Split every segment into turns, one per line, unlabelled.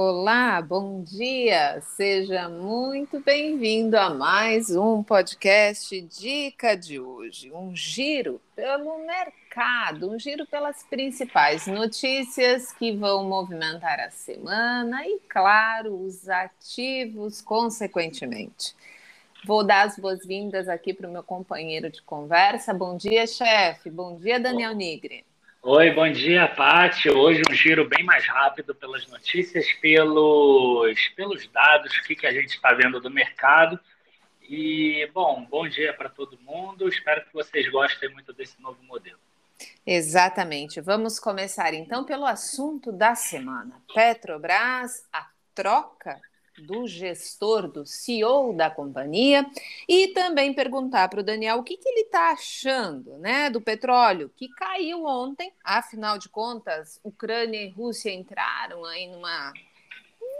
Olá, bom dia! Seja muito bem-vindo a mais um podcast Dica de hoje. Um giro pelo mercado, um giro pelas principais notícias que vão movimentar a semana e, claro, os ativos, consequentemente. Vou dar as boas-vindas aqui para o meu companheiro de conversa. Bom dia, chefe. Bom dia, Daniel Nigri.
Oi, bom dia, Paty. Hoje um giro bem mais rápido pelas notícias, pelos, pelos dados, o que, que a gente está vendo do mercado. E, bom, bom dia para todo mundo. Espero que vocês gostem muito desse novo modelo.
Exatamente. Vamos começar então pelo assunto da semana. Petrobras, a troca do gestor, do CEO da companhia, e também perguntar para o Daniel o que, que ele está achando né, do petróleo, que caiu ontem, afinal de contas, Ucrânia e Rússia entraram aí numa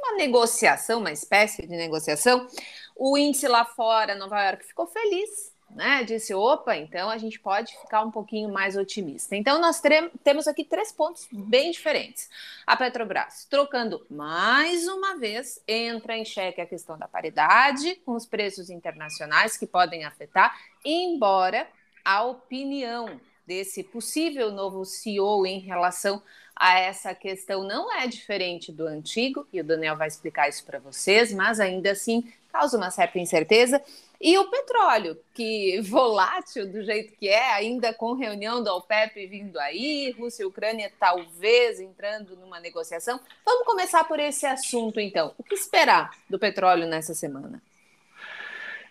uma negociação, uma espécie de negociação. O índice lá fora, Nova York, ficou feliz né, disse: opa, então a gente pode ficar um pouquinho mais otimista. Então, nós temos aqui três pontos bem diferentes. A Petrobras, trocando mais uma vez, entra em xeque a questão da paridade com os preços internacionais que podem afetar, embora a opinião desse possível novo CEO em relação a essa questão não é diferente do antigo, e o Daniel vai explicar isso para vocês, mas ainda assim causa uma certa incerteza. E o petróleo, que volátil do jeito que é, ainda com reunião da OPEP vindo aí, Rússia e Ucrânia talvez entrando numa negociação. Vamos começar por esse assunto, então. O que esperar do petróleo nessa semana?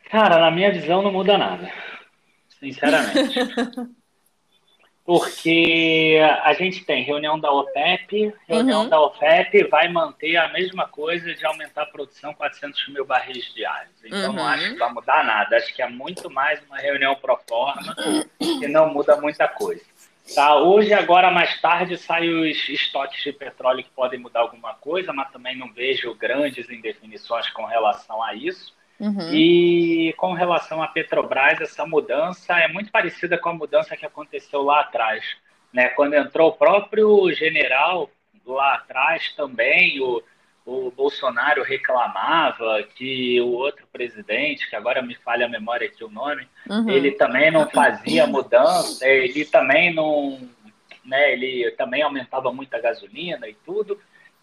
Cara, na minha visão não muda nada, sinceramente. porque a gente tem reunião da OPEP, reunião uhum. da OPEP vai manter a mesma coisa de aumentar a produção 400 mil barris diários. Então uhum. não acho que vai mudar nada. Acho que é muito mais uma reunião pro forma que não muda muita coisa. Tá, hoje, agora mais tarde, saem os estoques de petróleo que podem mudar alguma coisa, mas também não vejo grandes indefinições com relação a isso. Uhum. E com relação à Petrobras, essa mudança é muito parecida com a mudança que aconteceu lá atrás. Né? Quando entrou o próprio general lá atrás também, o, o Bolsonaro reclamava que o outro presidente, que agora me falha a memória aqui o nome, uhum. ele também não fazia mudança, ele também não, né, ele também aumentava muito a gasolina e tudo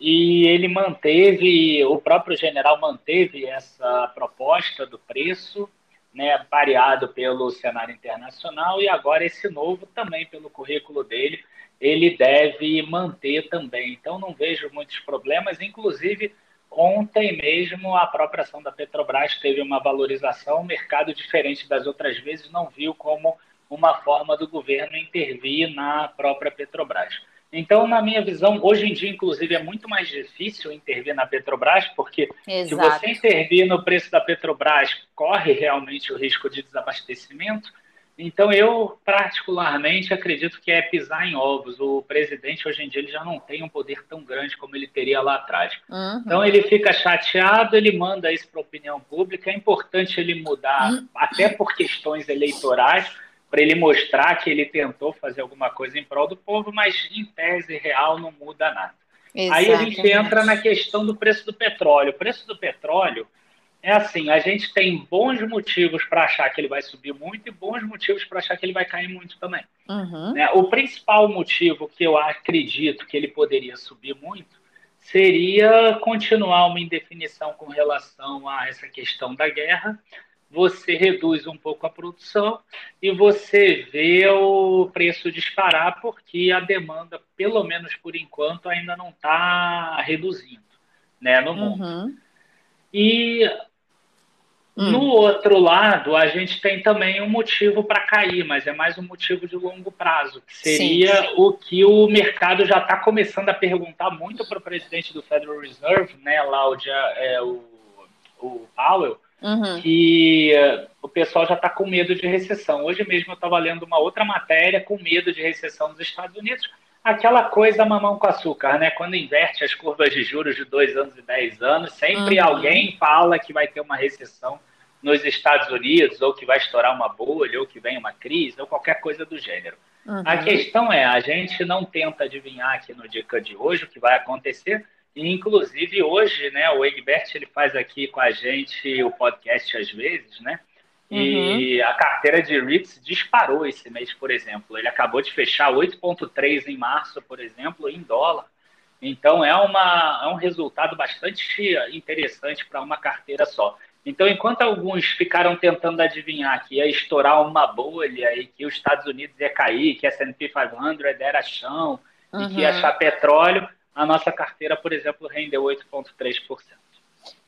e ele manteve, o próprio general manteve essa proposta do preço, né, pareado pelo cenário internacional, e agora esse novo também, pelo currículo dele, ele deve manter também. Então, não vejo muitos problemas, inclusive. Ontem mesmo, a própria ação da Petrobras teve uma valorização, um mercado diferente das outras vezes não viu como uma forma do governo intervir na própria Petrobras. Então, na minha visão, hoje em dia, inclusive, é muito mais difícil intervir na Petrobras, porque Exato. se você intervir no preço da Petrobras, corre realmente o risco de desabastecimento. Então, eu particularmente acredito que é pisar em ovos. O presidente, hoje em dia, ele já não tem um poder tão grande como ele teria lá atrás. Uhum. Então, ele fica chateado, ele manda isso para a opinião pública. É importante ele mudar, uhum. até por questões eleitorais para ele mostrar que ele tentou fazer alguma coisa em prol do povo, mas em tese real não muda nada. Exatamente. Aí a gente entra na questão do preço do petróleo. O preço do petróleo é assim: a gente tem bons motivos para achar que ele vai subir muito e bons motivos para achar que ele vai cair muito também. Uhum. Né? O principal motivo que eu acredito que ele poderia subir muito seria continuar uma indefinição com relação a essa questão da guerra você reduz um pouco a produção e você vê o preço disparar porque a demanda, pelo menos por enquanto, ainda não está reduzindo né, no mundo. Uhum. E hum. no outro lado, a gente tem também um motivo para cair, mas é mais um motivo de longo prazo, que seria sim, sim. o que o mercado já está começando a perguntar muito para o presidente do Federal Reserve, né, lá o, é, o, o Powell, uhum. que uh, o pessoal já está com medo de recessão. Hoje mesmo eu estava lendo uma outra matéria com medo de recessão nos Estados Unidos. Aquela coisa mamão com açúcar, né? Quando inverte as curvas de juros de dois anos e dez anos, sempre uhum. alguém fala que vai ter uma recessão nos Estados Unidos, ou que vai estourar uma bolha, ou que vem uma crise, ou qualquer coisa do gênero. Uhum. A questão é, a gente não tenta adivinhar aqui no dica de hoje o que vai acontecer, Inclusive hoje, né, o Egbert ele faz aqui com a gente o podcast às vezes, né? E uhum. a carteira de REITs disparou esse mês, por exemplo. Ele acabou de fechar 8,3 em março, por exemplo, em dólar. Então é, uma, é um resultado bastante interessante para uma carteira só. Então, enquanto alguns ficaram tentando adivinhar que ia estourar uma bolha e que os Estados Unidos ia cair, que a S&P 500 era chão uhum. e que ia uhum. achar petróleo, a nossa carteira, por exemplo, rendeu 8,3%.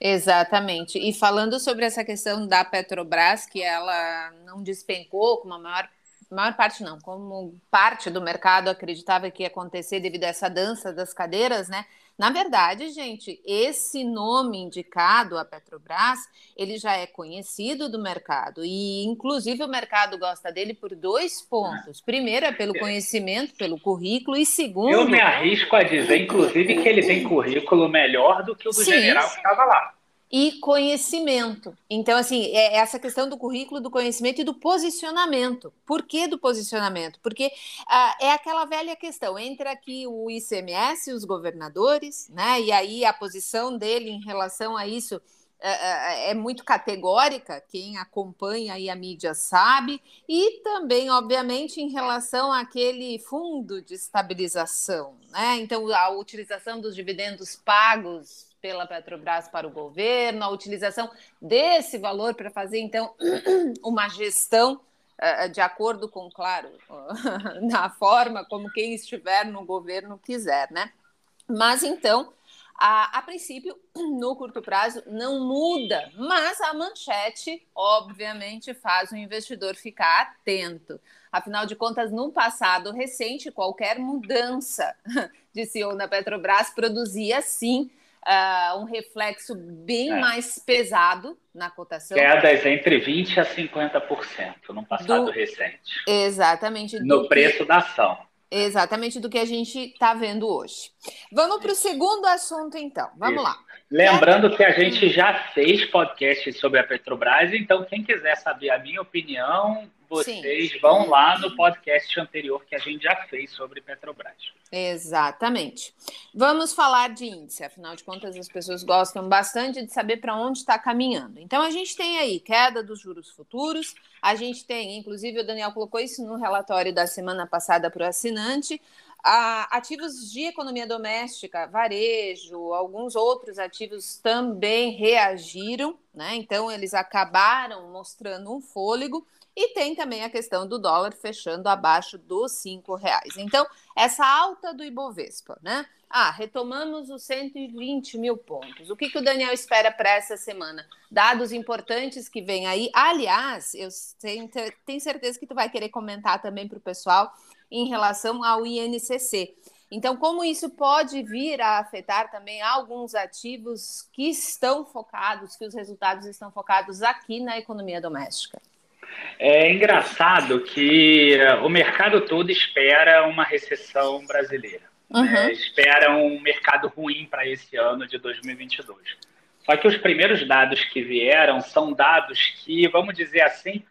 Exatamente. E falando sobre essa questão da Petrobras, que ela não despencou como a maior, maior parte não, como parte do mercado acreditava que ia acontecer devido a essa dança das cadeiras, né? Na verdade, gente, esse nome indicado, a Petrobras, ele já é conhecido do mercado e, inclusive, o mercado gosta dele por dois pontos. Primeiro é pelo conhecimento, pelo currículo e segundo.
Eu me arrisco a dizer, inclusive, que ele tem currículo melhor do que o do sim, general que estava lá
e conhecimento. Então, assim, é essa questão do currículo, do conhecimento e do posicionamento. Por que do posicionamento? Porque ah, é aquela velha questão, entra aqui o ICMS, os governadores, né? E aí a posição dele em relação a isso é, é, é muito categórica, quem acompanha aí a mídia sabe, e também, obviamente, em relação àquele fundo de estabilização, né? Então, a utilização dos dividendos pagos pela Petrobras para o governo, a utilização desse valor para fazer, então, uma gestão uh, de acordo com, claro, na forma como quem estiver no governo quiser, né? Mas então, a, a, princípio, no curto prazo, não muda, mas a manchete, obviamente, faz o investidor ficar atento. Afinal de contas, no passado recente, qualquer mudança de CEO na Petrobras produzia, sim, uh, um reflexo bem é. mais pesado na cotação.
Quedas entre 20% a 50% no passado do... recente.
Exatamente.
No preço que... da ação.
Exatamente do que a gente está vendo hoje. Vamos para o segundo assunto, então. Vamos Isso. lá.
Lembrando que a gente já fez podcast sobre a Petrobras, então quem quiser saber a minha opinião, vocês Sim. vão lá no podcast anterior que a gente já fez sobre Petrobras.
Exatamente. Vamos falar de índice, afinal de contas, as pessoas gostam bastante de saber para onde está caminhando. Então, a gente tem aí queda dos juros futuros, a gente tem, inclusive, o Daniel colocou isso no relatório da semana passada para o assinante. Ativos de economia doméstica, varejo, alguns outros ativos também reagiram, né? Então, eles acabaram mostrando um fôlego. E tem também a questão do dólar fechando abaixo dos cinco reais. Então, essa alta do Ibovespa, né? Ah, retomamos os 120 mil pontos. O que, que o Daniel espera para essa semana? Dados importantes que vêm aí. Aliás, eu tenho certeza que tu vai querer comentar também para o pessoal em relação ao INCC. Então, como isso pode vir a afetar também alguns ativos que estão focados, que os resultados estão focados aqui na economia doméstica?
É engraçado que o mercado todo espera uma recessão brasileira. Né? Uhum. Né? Espera um mercado ruim para esse ano de 2022. Só que os primeiros dados que vieram são dados que, vamos dizer assim,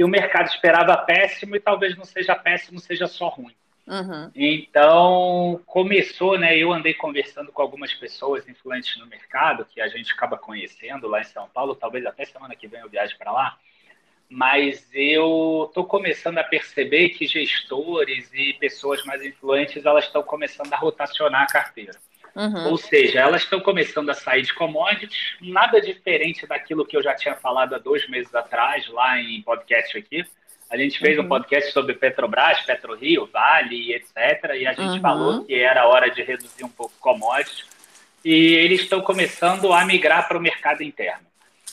que o mercado esperava péssimo e talvez não seja péssimo, seja só ruim. Uhum. Então, começou, né? Eu andei conversando com algumas pessoas influentes no mercado, que a gente acaba conhecendo lá em São Paulo, talvez até semana que vem eu viaje para lá mas eu estou começando a perceber que gestores e pessoas mais influentes elas estão começando a rotacionar a carteira. Uhum. Ou seja, elas estão começando a sair de commodities, nada diferente daquilo que eu já tinha falado há dois meses atrás, lá em podcast aqui. A gente fez uhum. um podcast sobre Petrobras, PetroRio, Vale, etc. E a gente uhum. falou que era hora de reduzir um pouco commodities. E eles estão começando a migrar para o mercado interno.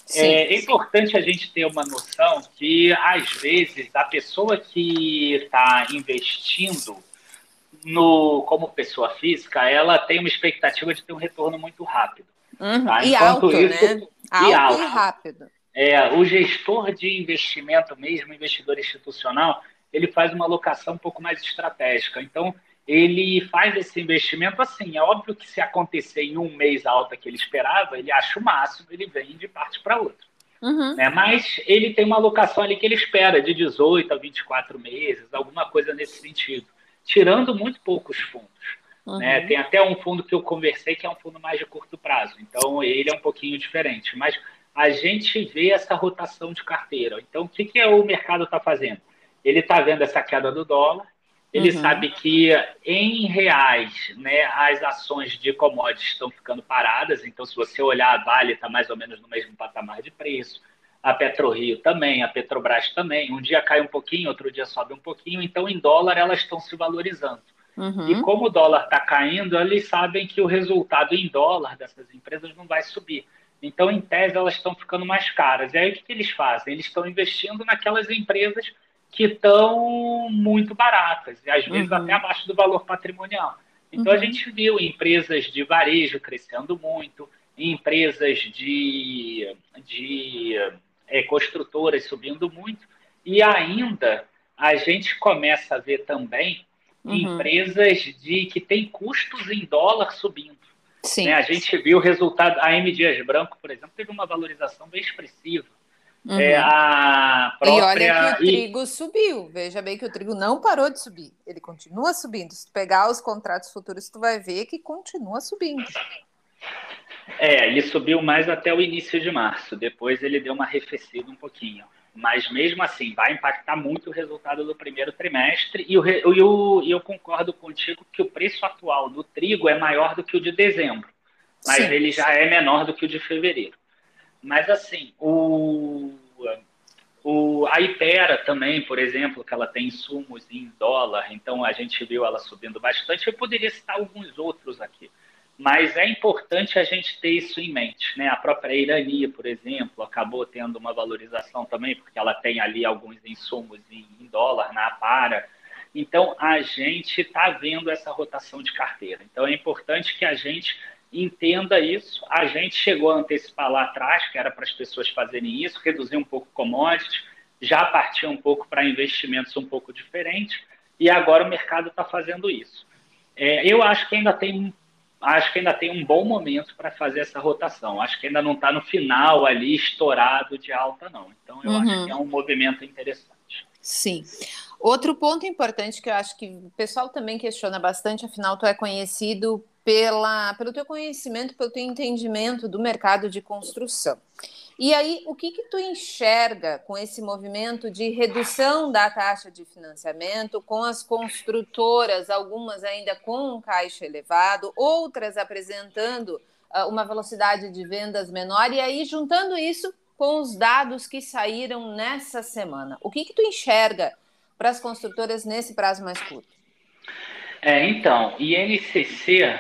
Sim, é, é importante a gente ter uma noção que, às vezes, a pessoa que está investindo no, como pessoa física, ela tem uma expectativa de ter um retorno muito rápido.
Uhum. Tá? E alto, isso, né? Alto e, alto. e rápido.
É, o gestor de investimento mesmo, investidor institucional, ele faz uma alocação um pouco mais estratégica. Então, ele faz esse investimento assim. É óbvio que se acontecer em um mês a alta que ele esperava, ele acha o máximo, ele vem de parte para outra. Uhum. Né? Mas ele tem uma alocação ali que ele espera de 18 a 24 meses, alguma coisa nesse sentido, tirando muito poucos fundos. Uhum. Né? Tem até um fundo que eu conversei que é um fundo mais de curto prazo, então ele é um pouquinho diferente. Mas a gente vê essa rotação de carteira. Então, o que, que o mercado está fazendo? Ele está vendo essa queda do dólar, ele uhum. sabe que em reais, né, as ações de commodities estão ficando paradas. Então, se você olhar a Vale, está mais ou menos no mesmo patamar de preço. A PetroRio também, a Petrobras também. Um dia cai um pouquinho, outro dia sobe um pouquinho. Então, em dólar, elas estão se valorizando. Uhum. E como o dólar está caindo, eles sabem que o resultado em dólar dessas empresas não vai subir. Então, em tese, elas estão ficando mais caras. E aí, o que, que eles fazem? Eles estão investindo naquelas empresas que estão muito baratas, e às vezes uhum. até abaixo do valor patrimonial. Então, uhum. a gente viu empresas de varejo crescendo muito, empresas de, de é, construtoras subindo muito, e ainda a gente começa a ver também uhum. empresas de que têm custos em dólar subindo. Sim. Né? A gente viu o resultado, a M Dias Branco, por exemplo, teve uma valorização bem expressiva.
Uhum. É a própria... E olha que o trigo subiu. Veja bem que o trigo não parou de subir. Ele continua subindo. Se tu pegar os contratos futuros, tu vai ver que continua subindo.
É, ele subiu mais até o início de março. Depois ele deu uma arrefecida um pouquinho. Mas mesmo assim, vai impactar muito o resultado do primeiro trimestre. E eu, eu, eu concordo contigo que o preço atual do trigo é maior do que o de dezembro. Mas Sim. ele já é menor do que o de fevereiro. Mas, assim, o, o, a Ipera também, por exemplo, que ela tem insumos em dólar, então a gente viu ela subindo bastante. Eu poderia citar alguns outros aqui. Mas é importante a gente ter isso em mente. Né? A própria Irania, por exemplo, acabou tendo uma valorização também, porque ela tem ali alguns insumos em, dólar na Apara. Então, a gente está vendo essa rotação de carteira. Então, é importante que a gente entenda isso. A gente chegou a antecipar lá atrás, que era para as pessoas fazerem isso, reduzir um pouco commodities, já partir um pouco para investimentos um pouco diferentes, e agora o mercado está fazendo isso. É, eu acho que ainda tem acho que ainda tem um bom momento para fazer essa rotação. Acho que ainda não está no final ali estourado de alta, não. Então eu uhum. acho que é um movimento interessante.
Sim. Outro ponto importante que eu acho que o pessoal também questiona bastante, afinal, tu é conhecido pela, pelo teu conhecimento, pelo teu entendimento do mercado de construção. E aí, o que que tu enxerga com esse movimento de redução da taxa de financiamento, com as construtoras, algumas ainda com um caixa elevado, outras apresentando uh, uma velocidade de vendas menor, e aí juntando isso com os dados que saíram nessa semana. O que que tu enxerga para as construtoras nesse prazo mais curto?
É, então, INCC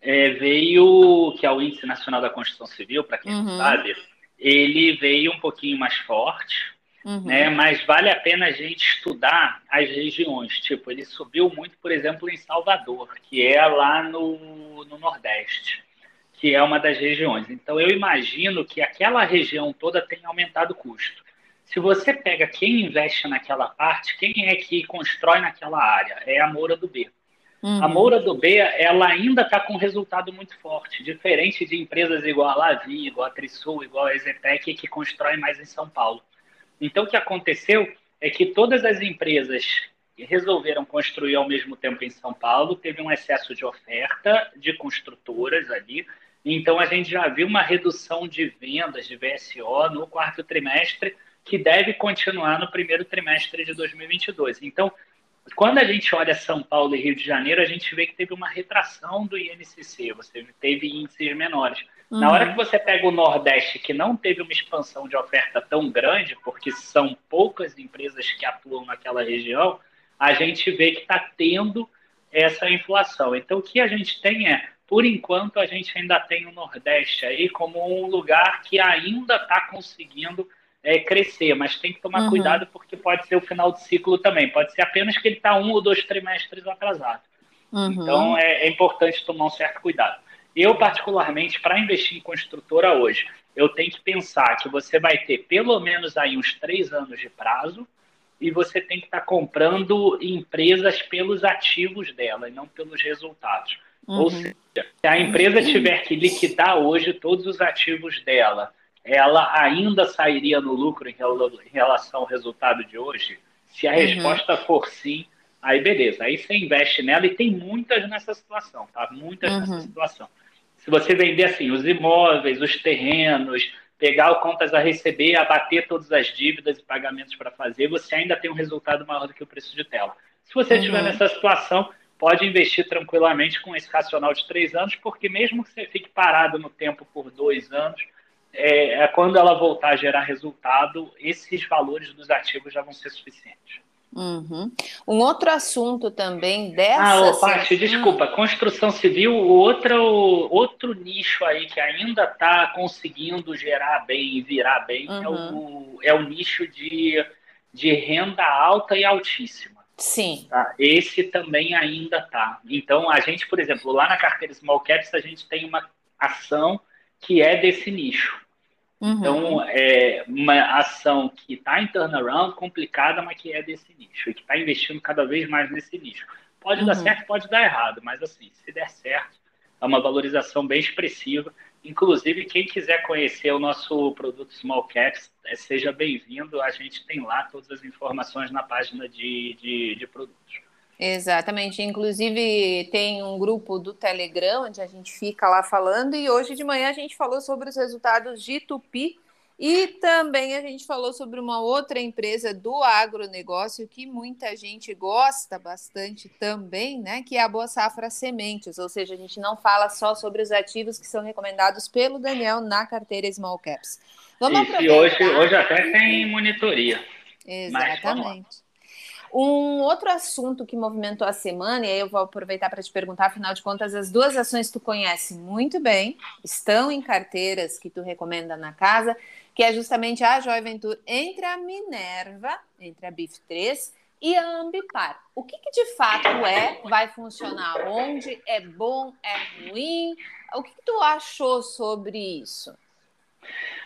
é, veio, que é o Índice Nacional da Construção Civil, para quem uhum. não sabe, ele veio um pouquinho mais forte, uhum. né? mas vale a pena a gente estudar as regiões. Tipo, ele subiu muito, por exemplo, em Salvador, que é lá no, no Nordeste, que é uma das regiões. Então, eu imagino que aquela região toda tem aumentado o custo. Se você pega quem investe naquela parte, quem é que constrói naquela área? É a Moura do B. Uhum. A Moura do B, ela ainda está com um resultado muito forte, diferente de empresas igual a Lavi, igual a Trisul, igual a Ezetec, que constroem mais em São Paulo. Então, o que aconteceu é que todas as empresas resolveram construir ao mesmo tempo em São Paulo, teve um excesso de oferta de construtoras ali, então a gente já viu uma redução de vendas de VSO no quarto trimestre, que deve continuar no primeiro trimestre de 2022. Então, quando a gente olha São Paulo e Rio de Janeiro, a gente vê que teve uma retração do INCC, você teve índices menores. Uhum. Na hora que você pega o Nordeste, que não teve uma expansão de oferta tão grande, porque são poucas empresas que atuam naquela região, a gente vê que está tendo essa inflação. Então, o que a gente tem é, por enquanto, a gente ainda tem o Nordeste aí como um lugar que ainda está conseguindo é, crescer, mas tem que tomar uhum. cuidado porque pode ser o final de ciclo também. Pode ser apenas que ele está um ou dois trimestres atrasado. Uhum. Então é, é, importante tomar um certo cuidado. Eu, particularmente, para investir em construtora hoje, eu tenho que pensar que você vai ter pelo menos aí uns três anos de prazo e você tem que estar tá comprando empresas pelos ativos dela e não pelos resultados. Uhum. Ou seja, se a empresa tiver que liquidar hoje todos os ativos dela ela ainda sairia no lucro em relação ao resultado de hoje? Se a uhum. resposta for sim, aí beleza, aí você investe nela e tem muitas nessa situação, tá? Muitas uhum. nessa situação. Se você vender assim, os imóveis, os terrenos, pegar o contas a receber, abater todas as dívidas e pagamentos para fazer, você ainda tem um resultado maior do que o preço de tela. Se você uhum. estiver nessa situação, pode investir tranquilamente com esse racional de três anos, porque mesmo que você fique parado no tempo por dois anos, é, é quando ela voltar a gerar resultado, esses valores dos ativos já vão ser suficientes.
Uhum. Um outro assunto também dessa.
Ah, ô, Paty, desculpa. Construção civil, outro, outro nicho aí que ainda está conseguindo gerar bem e virar bem uhum. é, o, uhum. é o nicho de, de renda alta e altíssima.
Sim.
Tá? Esse também ainda está. Então, a gente, por exemplo, lá na carteira Small Caps, a gente tem uma ação que é desse nicho. Uhum. Então, é uma ação que está em turnaround, complicada, mas que é desse nicho, e que está investindo cada vez mais nesse nicho. Pode uhum. dar certo, pode dar errado, mas assim, se der certo, é uma valorização bem expressiva. Inclusive, quem quiser conhecer o nosso produto Small Caps, é, seja bem-vindo. A gente tem lá todas as informações na página de, de, de produtos.
Exatamente. Inclusive, tem um grupo do Telegram onde a gente fica lá falando, e hoje de manhã a gente falou sobre os resultados de Tupi. E também a gente falou sobre uma outra empresa do agronegócio que muita gente gosta bastante também, né? Que é a Boa Safra Sementes. Ou seja, a gente não fala só sobre os ativos que são recomendados pelo Daniel na carteira Small Caps.
Vamos Isso, aproveitar. E hoje, hoje até tem monitoria.
Exatamente. Um outro assunto que movimentou a semana, e aí eu vou aproveitar para te perguntar, afinal de contas, as duas ações tu conhece muito bem, estão em carteiras que tu recomenda na casa, que é justamente a Joy Venture entre a Minerva, entre a BIF 3 e a Ambipar. O que, que, de fato é, vai funcionar onde, é bom, é ruim? O que, que tu achou sobre isso?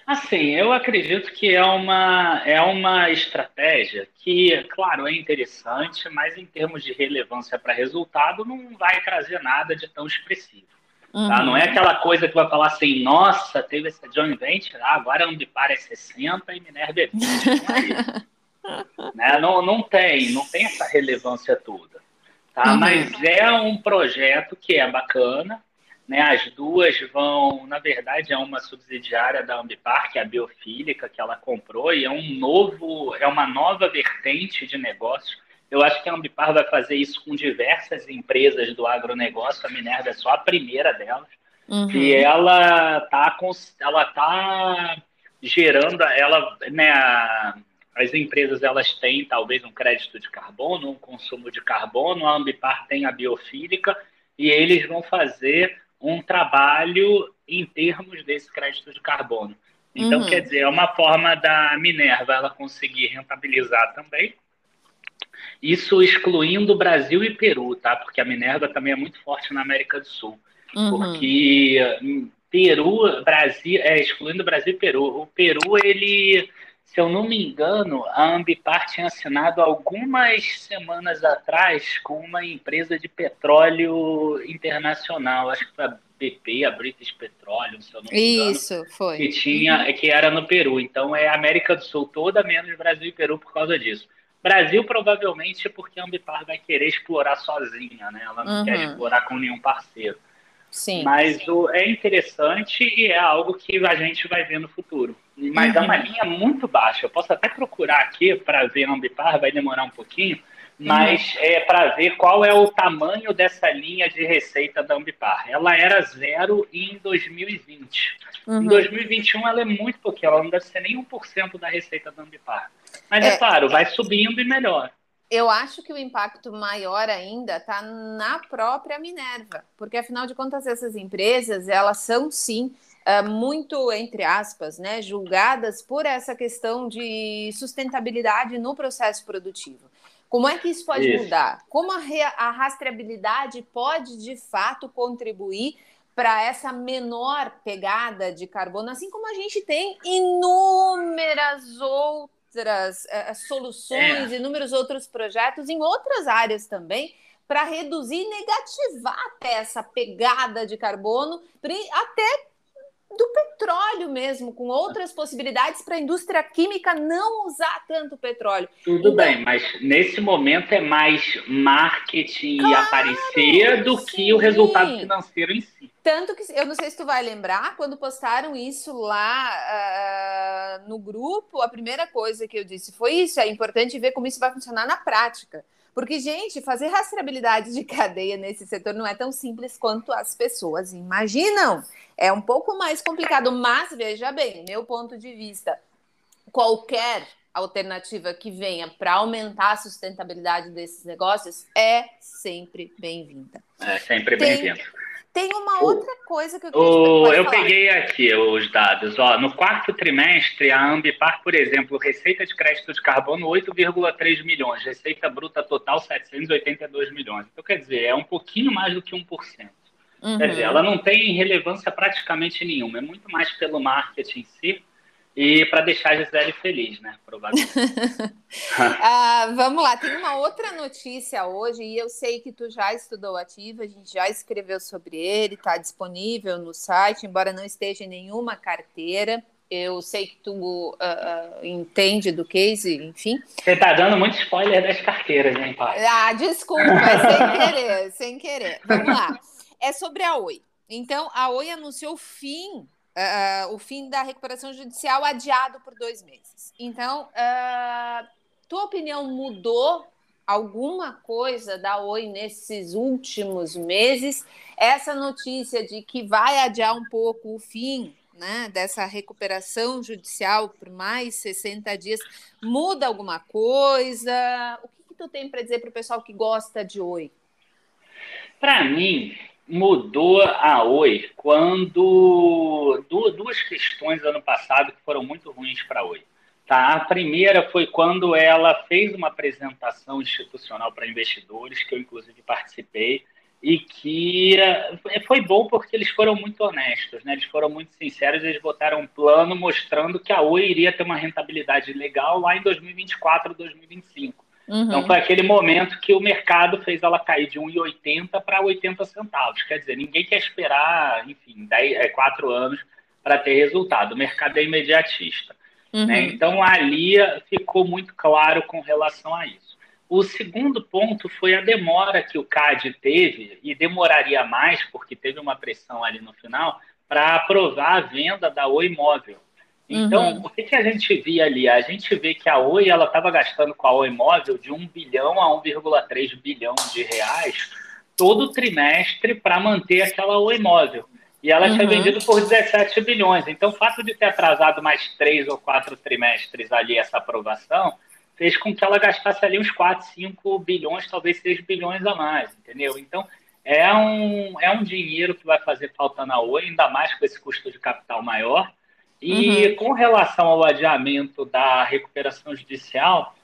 Assim, eu acredito que é uma, é uma estratégia que, claro, é interessante, mas em termos de relevância para resultado, não vai trazer nada de tão expressivo. Uhum. Tá? Não é aquela coisa que vai falar assim, nossa, teve essa joint venture, ah, agora a Ambipar é 60 e Minerva é 20. Não, é né? não, não tem, não tem essa relevância toda. Tá? Uhum. Mas é um projeto que é bacana, né, as duas vão, na verdade, é uma subsidiária da Ambipar, que é a Biofílica, que ela comprou, e é um novo, é uma nova vertente de negócio. Eu acho que a Ambipar vai fazer isso com diversas empresas do agronegócio, a Minerva é só a primeira delas. Uhum. E ela está ela tá gerando, ela, né, a, as empresas elas têm talvez um crédito de carbono, um consumo de carbono, a Ambipar tem a biofílica, e eles vão fazer um trabalho em termos desse crédito de carbono. Então, uhum. quer dizer, é uma forma da Minerva ela conseguir rentabilizar também. Isso excluindo Brasil e Peru, tá? Porque a Minerva também é muito forte na América do Sul. Uhum. Porque hum, Peru, Brasil, é, excluindo Brasil e Peru. O Peru, ele se eu não me engano, a Ambipar tinha assinado algumas semanas atrás com uma empresa de petróleo internacional, acho que foi a BP, a British Petroleum, se eu não me
engano. Isso, foi.
Que, tinha, que era no Peru. Então é América do Sul toda, menos Brasil e Peru por causa disso. Brasil, provavelmente, porque a Ambipar vai querer explorar sozinha, né? Ela não uhum. quer explorar com nenhum parceiro.
Sim.
Mas o, é interessante e é algo que a gente vai ver no futuro. Mas uhum. é uma linha muito baixa. Eu posso até procurar aqui para ver Ambipar, vai demorar um pouquinho, mas uhum. é para ver qual é o tamanho dessa linha de receita da Ambipar. Ela era zero em 2020. Uhum. Em 2021 ela é muito pouquinho, ela não deve ser nem 1% da receita da Ambipar. Mas é, é claro, vai subindo e melhor
eu acho que o impacto maior ainda está na própria Minerva, porque afinal de contas essas empresas elas são sim uh, muito entre aspas, né, julgadas por essa questão de sustentabilidade no processo produtivo. Como é que isso pode isso. mudar? Como a, a rastreabilidade pode de fato contribuir para essa menor pegada de carbono, assim como a gente tem inúmeras outras outras uh, soluções, é. inúmeros outros projetos em outras áreas também, para reduzir e negativar até essa pegada de carbono, até do petróleo mesmo, com outras possibilidades para a indústria química não usar tanto petróleo.
Tudo então, bem, mas nesse momento é mais marketing claro, e aparecer do sim. que o resultado financeiro em si.
Tanto que eu não sei se tu vai lembrar, quando postaram isso lá uh, no grupo, a primeira coisa que eu disse foi isso: é importante ver como isso vai funcionar na prática. Porque, gente, fazer rastreabilidade de cadeia nesse setor não é tão simples quanto as pessoas imaginam. É um pouco mais complicado, mas veja bem, meu ponto de vista, qualquer alternativa que venha para aumentar a sustentabilidade desses negócios é sempre bem-vinda.
É sempre bem-vinda.
Tem uma outra coisa que eu
queria o, Eu falar. peguei aqui os dados. Ó, no quarto trimestre, a Ambipar, por exemplo, receita de crédito de carbono 8,3 milhões, receita bruta total 782 milhões. Então, quer dizer, é um pouquinho mais do que 1%. Uhum. Quer dizer, ela não tem relevância praticamente nenhuma, é muito mais pelo marketing em si e para deixar a Gisele feliz, né? Provavelmente.
ah, vamos lá, tem uma outra notícia hoje, e eu sei que tu já estudou ativo, a gente já escreveu sobre ele, está disponível no site, embora não esteja em nenhuma carteira. Eu sei que tu uh, uh, entende do case, enfim.
Você está dando muito spoiler das carteiras, hein, pai?
Ah, desculpa, sem querer, sem querer. Vamos lá. É sobre a Oi. Então, a Oi anunciou o fim uh, o fim da recuperação judicial adiado por dois meses. Então, uh, tua opinião mudou alguma coisa da Oi nesses últimos meses? Essa notícia de que vai adiar um pouco o fim né, dessa recuperação judicial por mais 60 dias muda alguma coisa? O que, que tu tem para dizer para o pessoal que gosta de Oi?
Para mim, mudou a Oi quando duas questões ano passado que foram muito ruins para a Oi. Tá? A primeira foi quando ela fez uma apresentação institucional para investidores, que eu inclusive participei, e que eh, foi bom porque eles foram muito honestos, né? eles foram muito sinceros, eles botaram um plano mostrando que a Oi iria ter uma rentabilidade legal lá em 2024, 2025. Uhum. Então foi aquele momento que o mercado fez ela cair de 1,80 para 80 centavos. Quer dizer, ninguém quer esperar, enfim, 10, 4 é, anos para ter resultado. O mercado é imediatista. Uhum. Né? Então ali ficou muito claro com relação a isso. O segundo ponto foi a demora que o CAD teve, e demoraria mais, porque teve uma pressão ali no final, para aprovar a venda da Oi Móvel. Então, uhum. o que, que a gente via ali? A gente vê que a Oi ela estava gastando com a Oi Móvel de 1 bilhão a 1,3 bilhão de reais todo trimestre para manter aquela Oi Móvel. E ela uhum. tinha vendido por 17 bilhões. Então, o fato de ter atrasado mais três ou quatro trimestres ali essa aprovação fez com que ela gastasse ali uns 4, 5 bilhões, talvez 6 bilhões a mais, entendeu? Então, é um, é um dinheiro que vai fazer falta na Oi, ainda mais com esse custo de capital maior. E uhum. com relação ao adiamento da recuperação judicial,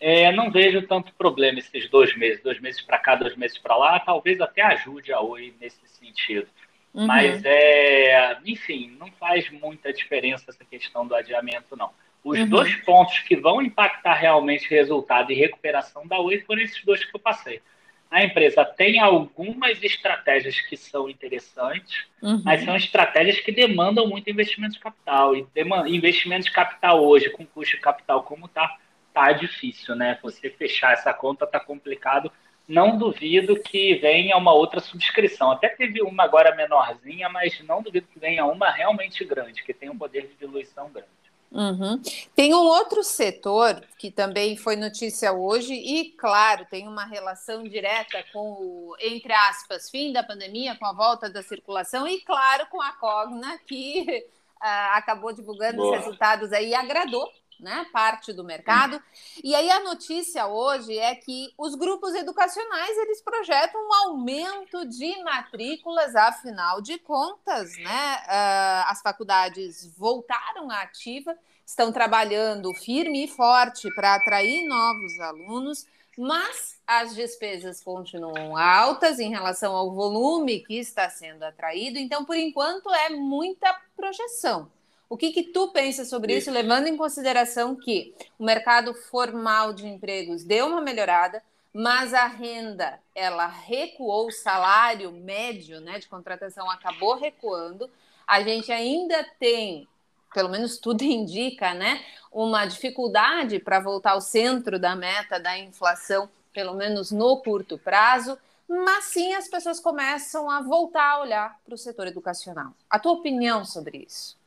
é, não vejo tanto problema esses dois meses, dois meses para cá, dois meses para lá, talvez até ajude a Oi nesse sentido. Uhum. Mas, é, enfim, não faz muita diferença essa questão do adiamento, não. Os uhum. dois pontos que vão impactar realmente o resultado e recuperação da Oi foram esses dois que eu passei a empresa tem algumas estratégias que são interessantes, uhum. mas são estratégias que demandam muito investimento de capital. E investimento de capital hoje, com custo de capital como está, tá difícil, né? Você fechar essa conta está complicado. Não duvido que venha uma outra subscrição. Até teve uma agora menorzinha, mas não duvido que venha uma realmente grande, que tenha um poder de diluição grande.
Uhum. Tem um outro setor que também foi notícia hoje e, claro, tem uma relação direta com o, entre aspas, fim da pandemia, com a volta da circulação e, claro, com a Cogna, que uh, acabou divulgando Boa. os resultados aí e agradou né, parte do mercado. E aí a notícia hoje é que os grupos educacionais eles projetam um aumento de matrículas, afinal de contas, né, uh, as faculdades voltaram à ativa, estão trabalhando firme e forte para atrair novos alunos, mas as despesas continuam altas em relação ao volume que está sendo atraído, então por enquanto é muita projeção. O que, que tu pensa sobre isso, levando em consideração que o mercado formal de empregos deu uma melhorada, mas a renda ela recuou, o salário médio né, de contratação acabou recuando. a gente ainda tem, pelo menos tudo indica, né, uma dificuldade para voltar ao centro da meta da inflação, pelo menos no curto prazo, mas sim as pessoas começam a voltar a olhar para o setor educacional. A tua opinião sobre isso?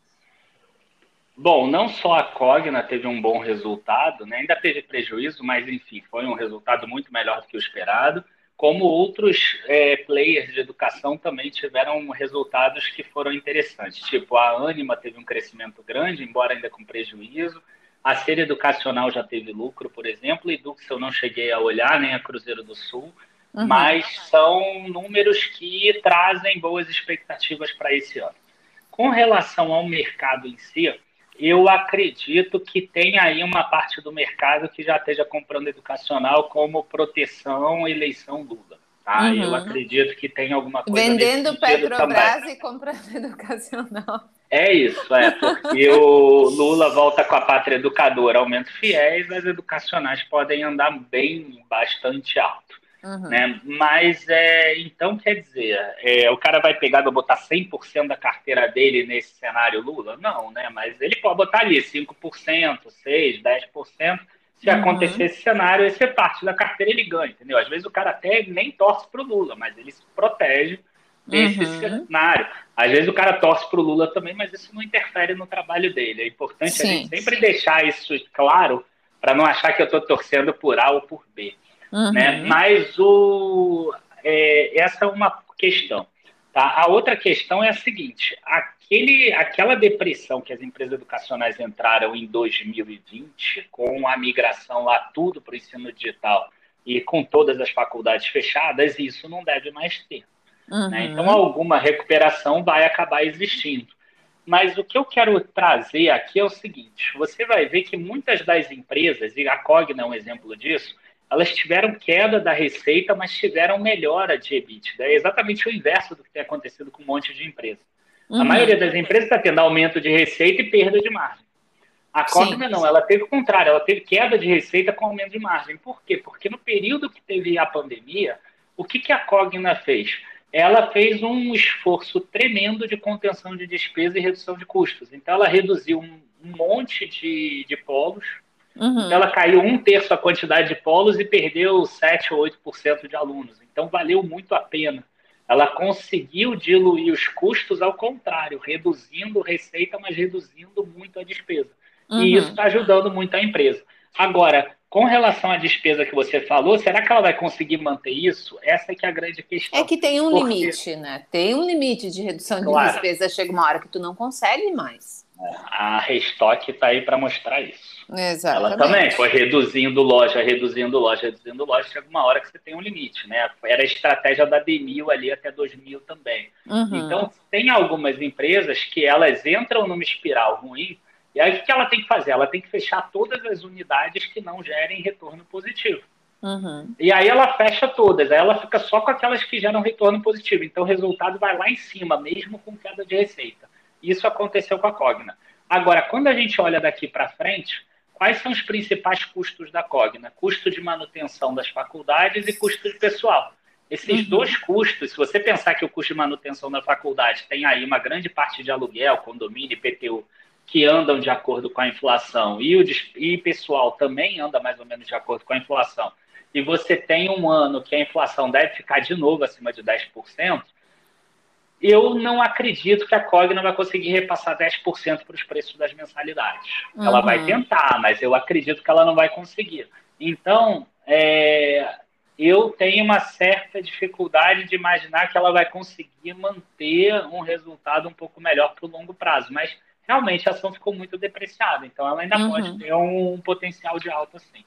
Bom, não só a Cogna teve um bom resultado, né? ainda teve prejuízo, mas enfim, foi um resultado muito melhor do que o esperado como outros é, players de educação também tiveram resultados que foram interessantes. Tipo, a Anima teve um crescimento grande, embora ainda com prejuízo. A Ser Educacional já teve lucro, por exemplo, e Dux eu não cheguei a olhar, nem a Cruzeiro do Sul, uhum. mas são números que trazem boas expectativas para esse ano. Com relação ao mercado em si, eu acredito que tem aí uma parte do mercado que já esteja comprando educacional como proteção eleição Lula. Tá? Uhum. Eu acredito que tem alguma coisa.
Vendendo Petrobras também. e comprando educacional.
É isso, é, porque o Lula volta com a pátria educadora, aumento fiéis, as educacionais podem andar bem, bastante alto. Uhum. Né? Mas, é, então, quer dizer, é, o cara vai pegar e botar 100% da carteira dele nesse cenário Lula? Não, né? Mas ele pode botar ali 5%, 6%, 10%. Se uhum. acontecer esse cenário, esse é parte da carteira ele ganha, entendeu? Às vezes o cara até nem torce para o Lula, mas ele se protege desse uhum. cenário. Às vezes o cara torce para o Lula também, mas isso não interfere no trabalho dele. É importante sim, a gente sempre sim. deixar isso claro para não achar que eu estou torcendo por A ou por B. Uhum. Né? Mas o, é, essa é uma questão. Tá? A outra questão é a seguinte: aquele, aquela depressão que as empresas educacionais entraram em 2020, com a migração lá tudo para o ensino digital e com todas as faculdades fechadas, isso não deve mais ter. Né? Uhum. Né? Então, alguma recuperação vai acabar existindo. Mas o que eu quero trazer aqui é o seguinte: você vai ver que muitas das empresas, e a Cogna é um exemplo disso, elas tiveram queda da receita, mas tiveram melhora de EBITDA. É exatamente o inverso do que tem acontecido com um monte de empresas. Uhum. A maioria das empresas está tendo aumento de receita e perda de margem. A Cogna não, ela teve o contrário, ela teve queda de receita com aumento de margem. Por quê? Porque no período que teve a pandemia, o que, que a Cogna fez? Ela fez um esforço tremendo de contenção de despesa e redução de custos. Então, ela reduziu um, um monte de, de polos, Uhum. Ela caiu um terço a quantidade de polos e perdeu 7 ou 8% de alunos. Então, valeu muito a pena. Ela conseguiu diluir os custos, ao contrário, reduzindo receita, mas reduzindo muito a despesa. Uhum. E isso está ajudando muito a empresa. Agora, com relação à despesa que você falou, será que ela vai conseguir manter isso? Essa é que é a grande questão.
É que tem um Porque... limite, né? Tem um limite de redução de claro. despesa. Chega uma hora que tu não consegue mais.
A Restock está aí para mostrar isso.
Exatamente.
Ela também foi reduzindo loja, reduzindo loja, reduzindo loja, chega uma hora que você tem um limite, né? Era a estratégia da Demil ali até 2000 também. Uhum. Então, tem algumas empresas que elas entram numa espiral ruim, e aí o que ela tem que fazer? Ela tem que fechar todas as unidades que não gerem retorno positivo. Uhum. E aí ela fecha todas, aí ela fica só com aquelas que geram retorno positivo. Então o resultado vai lá em cima, mesmo com queda de receita. Isso aconteceu com a Cogna. Agora, quando a gente olha daqui para frente, quais são os principais custos da Cogna? Custo de manutenção das faculdades e custo de pessoal. Esses uhum. dois custos, se você pensar que o custo de manutenção da faculdade tem aí uma grande parte de aluguel, condomínio, IPTU, que andam de acordo com a inflação, e o e pessoal também anda mais ou menos de acordo com a inflação, e você tem um ano que a inflação deve ficar de novo acima de 10%, eu não acredito que a Cogna vai conseguir repassar 10% para os preços das mensalidades. Uhum. Ela vai uhum. tentar, mas eu acredito que ela não vai conseguir. Então, é, eu tenho uma certa dificuldade de imaginar que ela vai conseguir manter um resultado um pouco melhor para o longo prazo. Mas realmente a ação ficou muito depreciada, então ela ainda uhum. pode ter um, um potencial de alta sim.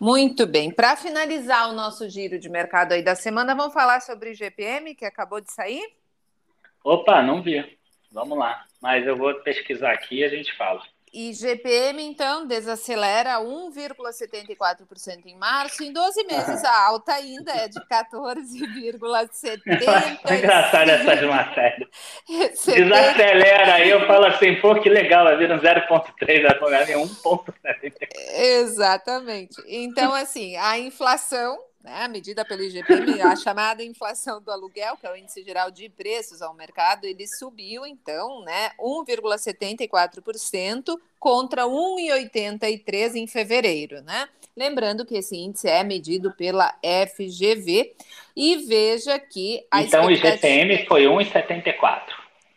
Muito bem. Para finalizar o nosso giro de mercado aí da semana, vamos falar sobre o GPM, que acabou de sair?
Opa, não vi. Vamos lá. Mas eu vou pesquisar aqui e a gente fala.
E GPM, então, desacelera 1,74% em março. Em 12 meses, a alta ainda é de 14,70%.
Engraçado essas matérias. Desacelera, aí eu falo assim, pô, que legal, vai vir um 0,3, vai vir 1,70.
Exatamente. Então, assim, a inflação né, medida pelo IGPM, a chamada inflação do aluguel, que é o índice geral de preços ao mercado, ele subiu então, né, 1,74% contra 1,83 em fevereiro, né? Lembrando que esse índice é medido pela FGV e veja que
a Então expectativa... o IGPM foi 1,74.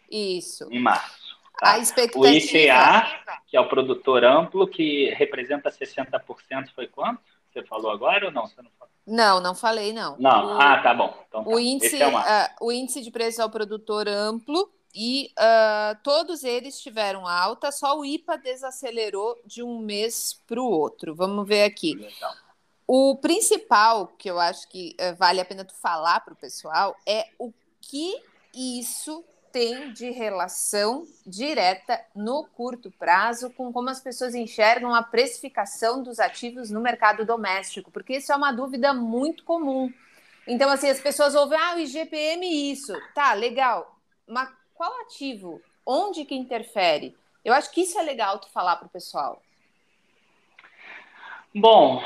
Isso.
Em março. Tá? A expectativa... O ICA, que é o produtor amplo, que representa 60%, foi quanto? Você falou agora ou não? Você não falou?
Não, não falei, não.
Não, o, ah, tá bom. Então,
tá. O, índice, é uh, o índice de preço ao produtor amplo e uh, todos eles tiveram alta, só o IPA desacelerou de um mês para o outro. Vamos ver aqui. Legal. O principal que eu acho que uh, vale a pena tu falar para o pessoal é o que isso tem de relação direta no curto prazo com como as pessoas enxergam a precificação dos ativos no mercado doméstico, porque isso é uma dúvida muito comum. Então, assim, as pessoas ouvem, ah, o IGPM isso. Tá, legal. Mas qual ativo? Onde que interfere? Eu acho que isso é legal tu falar para o pessoal.
Bom,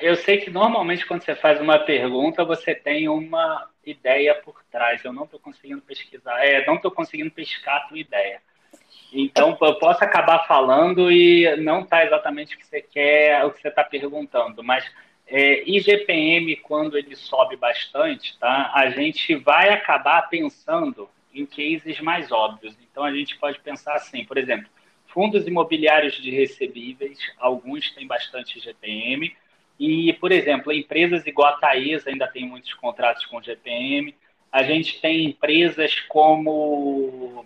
eu sei que normalmente quando você faz uma pergunta, você tem uma ideia por trás. Eu não estou conseguindo pesquisar, é, não estou conseguindo pescar a tua ideia. Então, eu posso acabar falando e não está exatamente o que você quer, o que você está perguntando, mas é, IGPM, quando ele sobe bastante, tá, a gente vai acabar pensando em cases mais óbvios. Então, a gente pode pensar assim, por exemplo, fundos imobiliários de recebíveis, alguns têm bastante IGPM, e, por exemplo, empresas igual a Taesa ainda tem muitos contratos com GPM. A gente tem empresas como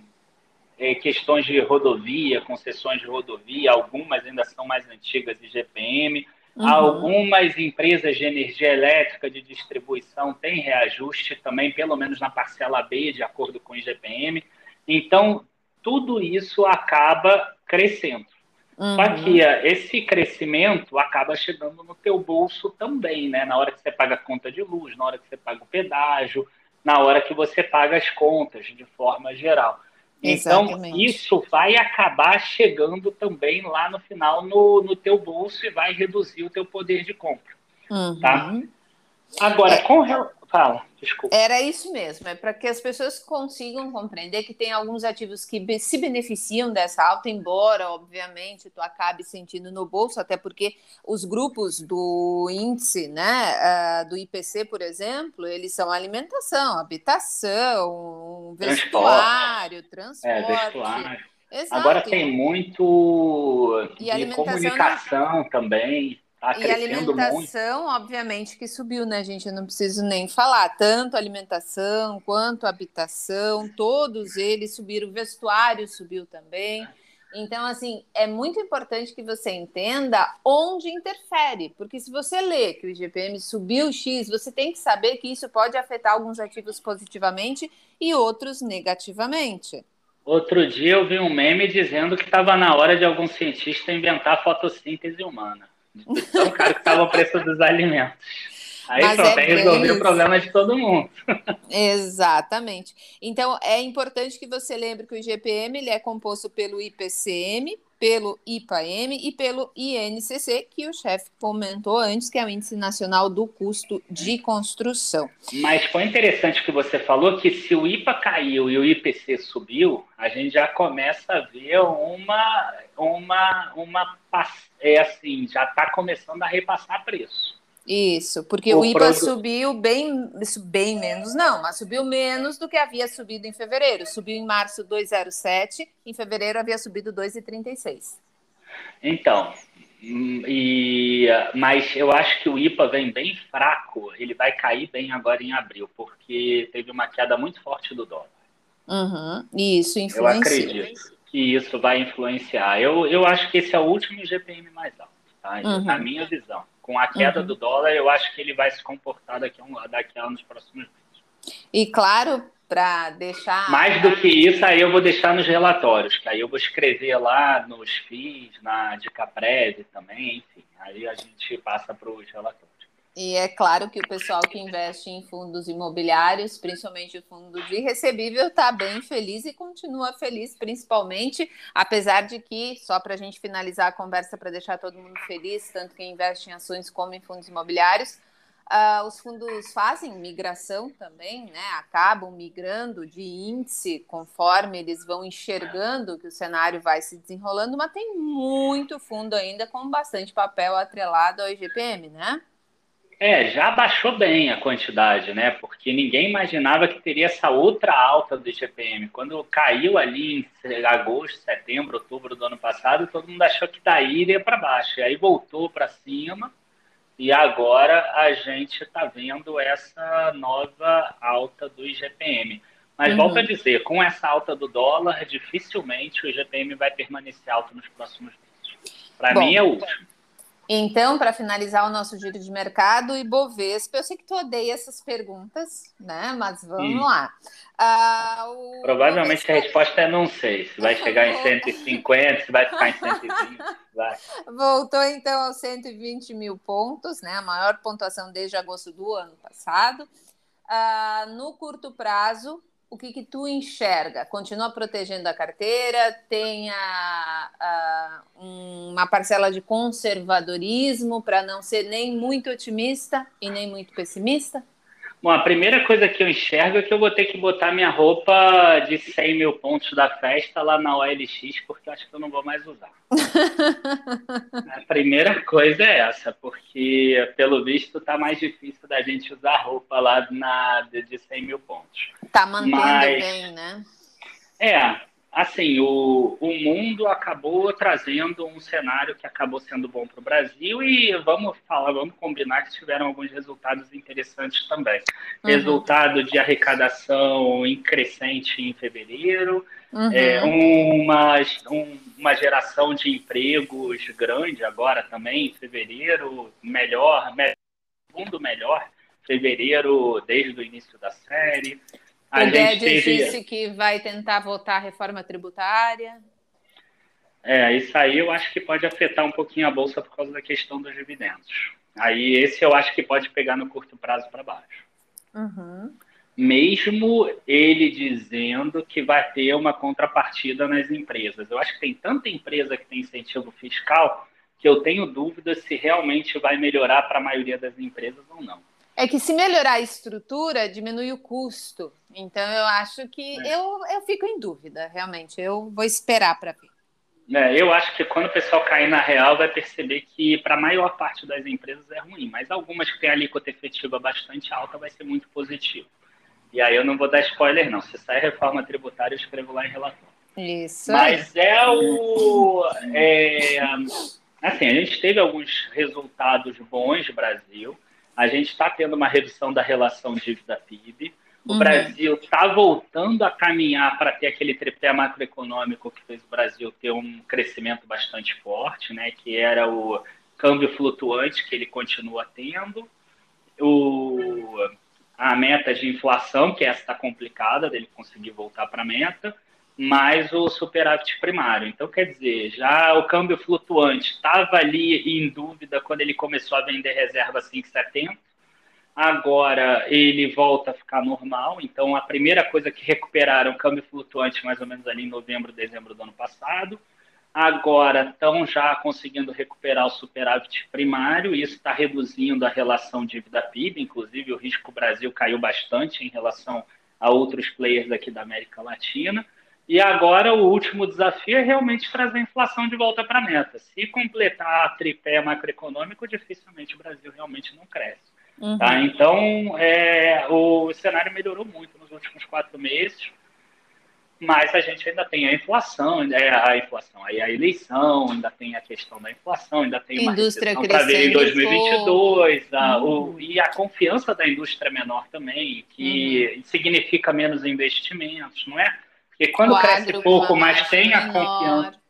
é, questões de rodovia, concessões de rodovia, algumas ainda são mais antigas de GPM. Uhum. Algumas empresas de energia elétrica de distribuição têm reajuste também, pelo menos na parcela B, de acordo com o IGPM. Então, tudo isso acaba crescendo. Uhum. Só que esse crescimento acaba chegando no teu bolso também, né? Na hora que você paga a conta de luz, na hora que você paga o pedágio, na hora que você paga as contas, de forma geral. Então, Exatamente. Então, isso vai acabar chegando também lá no final no, no teu bolso e vai reduzir o teu poder de compra. Uhum. Tá? Agora, é... com, Fala, desculpa.
Era isso mesmo, é para que as pessoas consigam compreender que tem alguns ativos que se beneficiam dessa alta, embora, obviamente, tu acabe sentindo no bolso, até porque os grupos do índice, né, uh, do IPC, por exemplo, eles são alimentação, habitação, vestuário, transporte. É, vestuário.
Exato. Agora tem muito de comunicação também.
E alimentação, muito. obviamente, que subiu, né, gente? Eu não preciso nem falar. Tanto alimentação quanto habitação, todos eles subiram. O vestuário subiu também. Então, assim, é muito importante que você entenda onde interfere, porque se você lê que o IGPM subiu X, você tem que saber que isso pode afetar alguns ativos positivamente e outros negativamente.
Outro dia eu vi um meme dizendo que estava na hora de algum cientista inventar fotossíntese humana tão caro que estava o preço dos alimentos. Aí Mas pronto, é aí resolveu o problema de todo mundo.
Exatamente. Então, é importante que você lembre que o IGPM ele é composto pelo IPCM, pelo IPAM e pelo INCC, que o chefe comentou antes, que é o Índice Nacional do Custo de Construção.
Mas foi interessante que você falou que se o IPA caiu e o IPC subiu, a gente já começa a ver uma, uma, uma é assim, já está começando a repassar preço.
Isso, porque o, o IPA produto... subiu bem, bem menos, não, mas subiu menos do que havia subido em fevereiro. Subiu em março 2,07, em fevereiro havia subido 2,36.
Então, e, mas eu acho que o IPA vem bem fraco, ele vai cair bem agora em abril, porque teve uma queda muito forte do dólar.
Uhum, isso influencia.
Eu acredito que isso vai influenciar. Eu, eu acho que esse é o último GPM mais alto, tá? Uhum. na minha visão com a queda uhum. do dólar, eu acho que ele vai se comportar daqui a, um, daqui a nos próximos meses.
E claro, para deixar.
Mais do que isso, aí eu vou deixar nos relatórios, que aí eu vou escrever lá nos FIIs, na Dica Prévia também, enfim. Aí a gente passa para os relatórios.
E é claro que o pessoal que investe em fundos imobiliários, principalmente o fundo de recebível, está bem feliz e continua feliz, principalmente, apesar de que, só para a gente finalizar a conversa, para deixar todo mundo feliz, tanto quem investe em ações como em fundos imobiliários, Uh, os fundos fazem migração também, né? Acabam migrando de índice conforme eles vão enxergando que o cenário vai se desenrolando, mas tem muito fundo ainda com bastante papel atrelado ao IGPM, né?
É, já baixou bem a quantidade, né? Porque ninguém imaginava que teria essa outra alta do IGPM. Quando caiu ali em agosto, setembro, outubro do ano passado, todo mundo achou que daí iria para baixo. E aí voltou para cima. E agora a gente está vendo essa nova alta do IGPM. Mas uhum. volto a dizer, com essa alta do dólar, dificilmente o IGPM vai permanecer alto nos próximos meses. Para mim é o último.
Então, para finalizar o nosso giro de mercado, e Bovespa, eu sei que tu odeia essas perguntas, né? Mas vamos hum. lá.
Ah, Provavelmente Bovespa... a resposta é não sei. Se vai chegar em 150, se vai ficar em 120. Vai.
Voltou então aos 120 mil pontos, né? A maior pontuação desde agosto do ano passado. Ah, no curto prazo, o que, que tu enxerga? Continua protegendo a carteira? Tem a, a, uma parcela de conservadorismo para não ser nem muito otimista e nem muito pessimista?
Bom, a primeira coisa que eu enxergo é que eu vou ter que botar minha roupa de 100 mil pontos da festa lá na OLX, porque eu acho que eu não vou mais usar. a primeira coisa é essa, porque pelo visto tá mais difícil da gente usar roupa lá na, de 100 mil pontos.
Tá mantendo Mas, bem, né?
É, assim, o, o mundo acabou trazendo um cenário que acabou sendo bom para o Brasil e vamos falar, vamos combinar que tiveram alguns resultados interessantes também. Uhum. Resultado de arrecadação em crescente em fevereiro, uhum. é, uma, um, uma geração de empregos grande agora também em fevereiro, melhor, melhor segundo melhor fevereiro desde o início da série.
A o Guedes teve... disse que vai tentar votar a reforma tributária.
É, isso aí eu acho que pode afetar um pouquinho a Bolsa por causa da questão dos dividendos. Aí esse eu acho que pode pegar no curto prazo para baixo. Uhum. Mesmo ele dizendo que vai ter uma contrapartida nas empresas. Eu acho que tem tanta empresa que tem incentivo fiscal que eu tenho dúvidas se realmente vai melhorar para a maioria das empresas ou não.
É que se melhorar a estrutura, diminui o custo. Então, eu acho que é. eu, eu fico em dúvida, realmente. Eu vou esperar para ver.
É, eu acho que quando o pessoal cair na real, vai perceber que para a maior parte das empresas é ruim, mas algumas que têm alíquota efetiva bastante alta vai ser muito positivo. E aí eu não vou dar spoiler, não. Se sair reforma tributária, eu escrevo lá em relatório.
Isso.
Mas é o. É, assim, a gente teve alguns resultados bons no Brasil. A gente está tendo uma redução da relação dívida-PIB. O uhum. Brasil está voltando a caminhar para ter aquele tripé macroeconômico que fez o Brasil ter um crescimento bastante forte, né? que era o câmbio flutuante, que ele continua tendo, o, a meta de inflação, que essa está complicada dele conseguir voltar para a meta, mais o superávit primário. Então, quer dizer, já o câmbio flutuante estava ali em dúvida quando ele começou a vender reserva 5,70. Agora ele volta a ficar normal. Então, a primeira coisa que recuperaram o câmbio flutuante mais ou menos ali em novembro, dezembro do ano passado. Agora estão já conseguindo recuperar o superávit primário, e isso está reduzindo a relação dívida-PIB, inclusive o risco Brasil caiu bastante em relação a outros players aqui da América Latina. E agora o último desafio é realmente trazer a inflação de volta para a meta. Se completar a tripé macroeconômico, dificilmente o Brasil realmente não cresce. Uhum. Tá? Então, é, o cenário melhorou muito nos últimos quatro meses, mas a gente ainda tem a inflação, é, a inflação, aí a eleição, ainda tem a questão da inflação, ainda tem uma
indústria para ver
em 2022, a, uhum. o, e a confiança da indústria menor também, que uhum. significa menos investimentos, não é? Porque quando o cresce pouco, mas tem a confiança.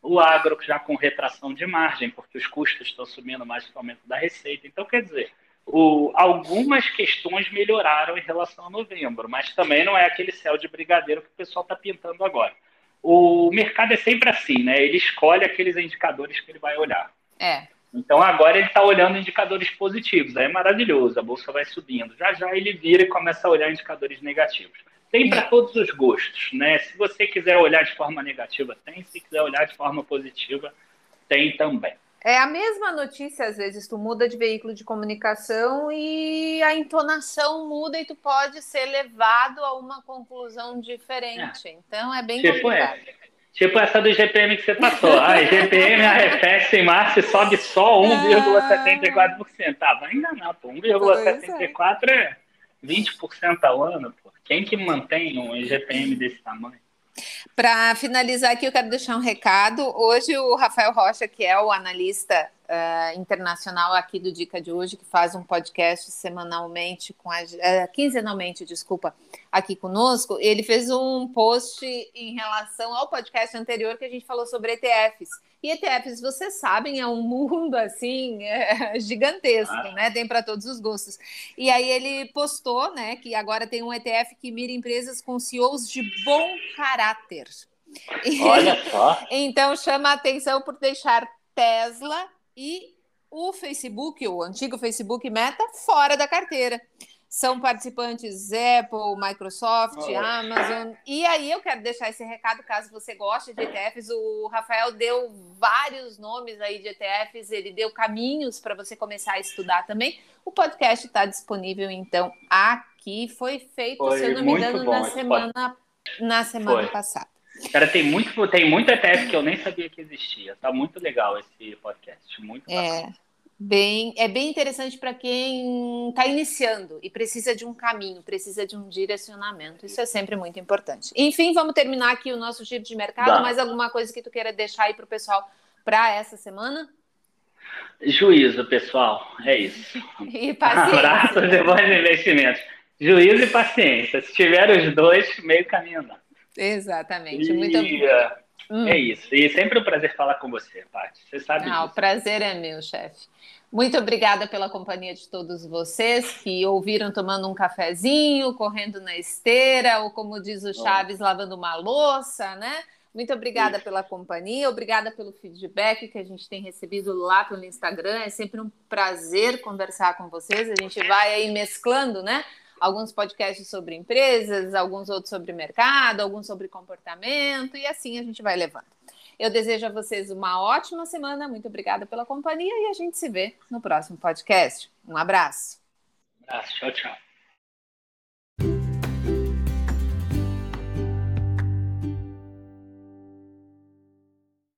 O agro já com retração de margem, porque os custos estão subindo mais que o aumento da receita. Então, quer dizer, o, algumas questões melhoraram em relação a novembro, mas também não é aquele céu de brigadeiro que o pessoal está pintando agora. O mercado é sempre assim, né? Ele escolhe aqueles indicadores que ele vai olhar.
É.
Então agora ele está olhando indicadores positivos, aí é maravilhoso, a bolsa vai subindo. Já já ele vira e começa a olhar indicadores negativos. Tem para todos os gostos, né? Se você quiser olhar de forma negativa, tem. Se quiser olhar de forma positiva, tem também.
É a mesma notícia, às vezes, tu muda de veículo de comunicação e a entonação muda e tu pode ser levado a uma conclusão diferente. É. Então é bem tipo complicado. É.
Tipo essa do GPM que você passou. Ah, GPM arrefece em março e sobe só 1,74%. Tá, vai enganar, pô. 1,74% é 20% ao ano, pô. Quem que mantém um GPM desse tamanho?
Para finalizar aqui, eu quero deixar um recado. Hoje, o Rafael Rocha, que é o analista uh, internacional aqui do Dica de hoje, que faz um podcast semanalmente, com a, uh, quinzenalmente, desculpa, aqui conosco, ele fez um post em relação ao podcast anterior que a gente falou sobre ETFs. E ETFs, vocês sabem, é um mundo assim é, gigantesco, ah. né? Tem para todos os gostos. E aí ele postou, né, que agora tem um ETF que mira empresas com CEOs de bom caráter.
Olha só.
então chama a atenção por deixar Tesla e o Facebook, o antigo Facebook Meta, fora da carteira. São participantes Apple, Microsoft, oh. Amazon. E aí eu quero deixar esse recado, caso você goste de ETFs. O Rafael deu vários nomes aí de ETFs, ele deu caminhos para você começar a estudar também. O podcast está disponível, então, aqui. Foi feito, Foi se eu não me engano, na semana, na semana passada.
Cara, tem muito, tem muito ETF que eu nem sabia que existia. Tá muito legal esse podcast, muito
É, bem, é bem interessante para quem está iniciando e precisa de um caminho, precisa de um direcionamento. Isso é sempre muito importante. Enfim, vamos terminar aqui o nosso giro de mercado. Dá. Mais alguma coisa que tu queira deixar aí para o pessoal para essa semana?
Juízo, pessoal. É isso.
e paciência.
Abraços e bons investimentos. Juízo e paciência. Se tiver os dois, meio caminho andado.
Exatamente. Muito
obrigada. Hum. É isso. E sempre um prazer falar com você, Paty. Você sabe
ah,
disso.
O prazer é meu, chefe. Muito obrigada pela companhia de todos vocês que ouviram tomando um cafezinho, correndo na esteira, ou como diz o Chaves, lavando uma louça, né? Muito obrigada pela companhia, obrigada pelo feedback que a gente tem recebido lá pelo Instagram. É sempre um prazer conversar com vocês. A gente vai aí mesclando, né? Alguns podcasts sobre empresas, alguns outros sobre mercado, alguns sobre comportamento, e assim a gente vai levando. Eu desejo a vocês uma ótima semana, muito obrigada pela companhia e a gente se vê no próximo podcast. Um abraço.
Um abraço, tchau, tchau.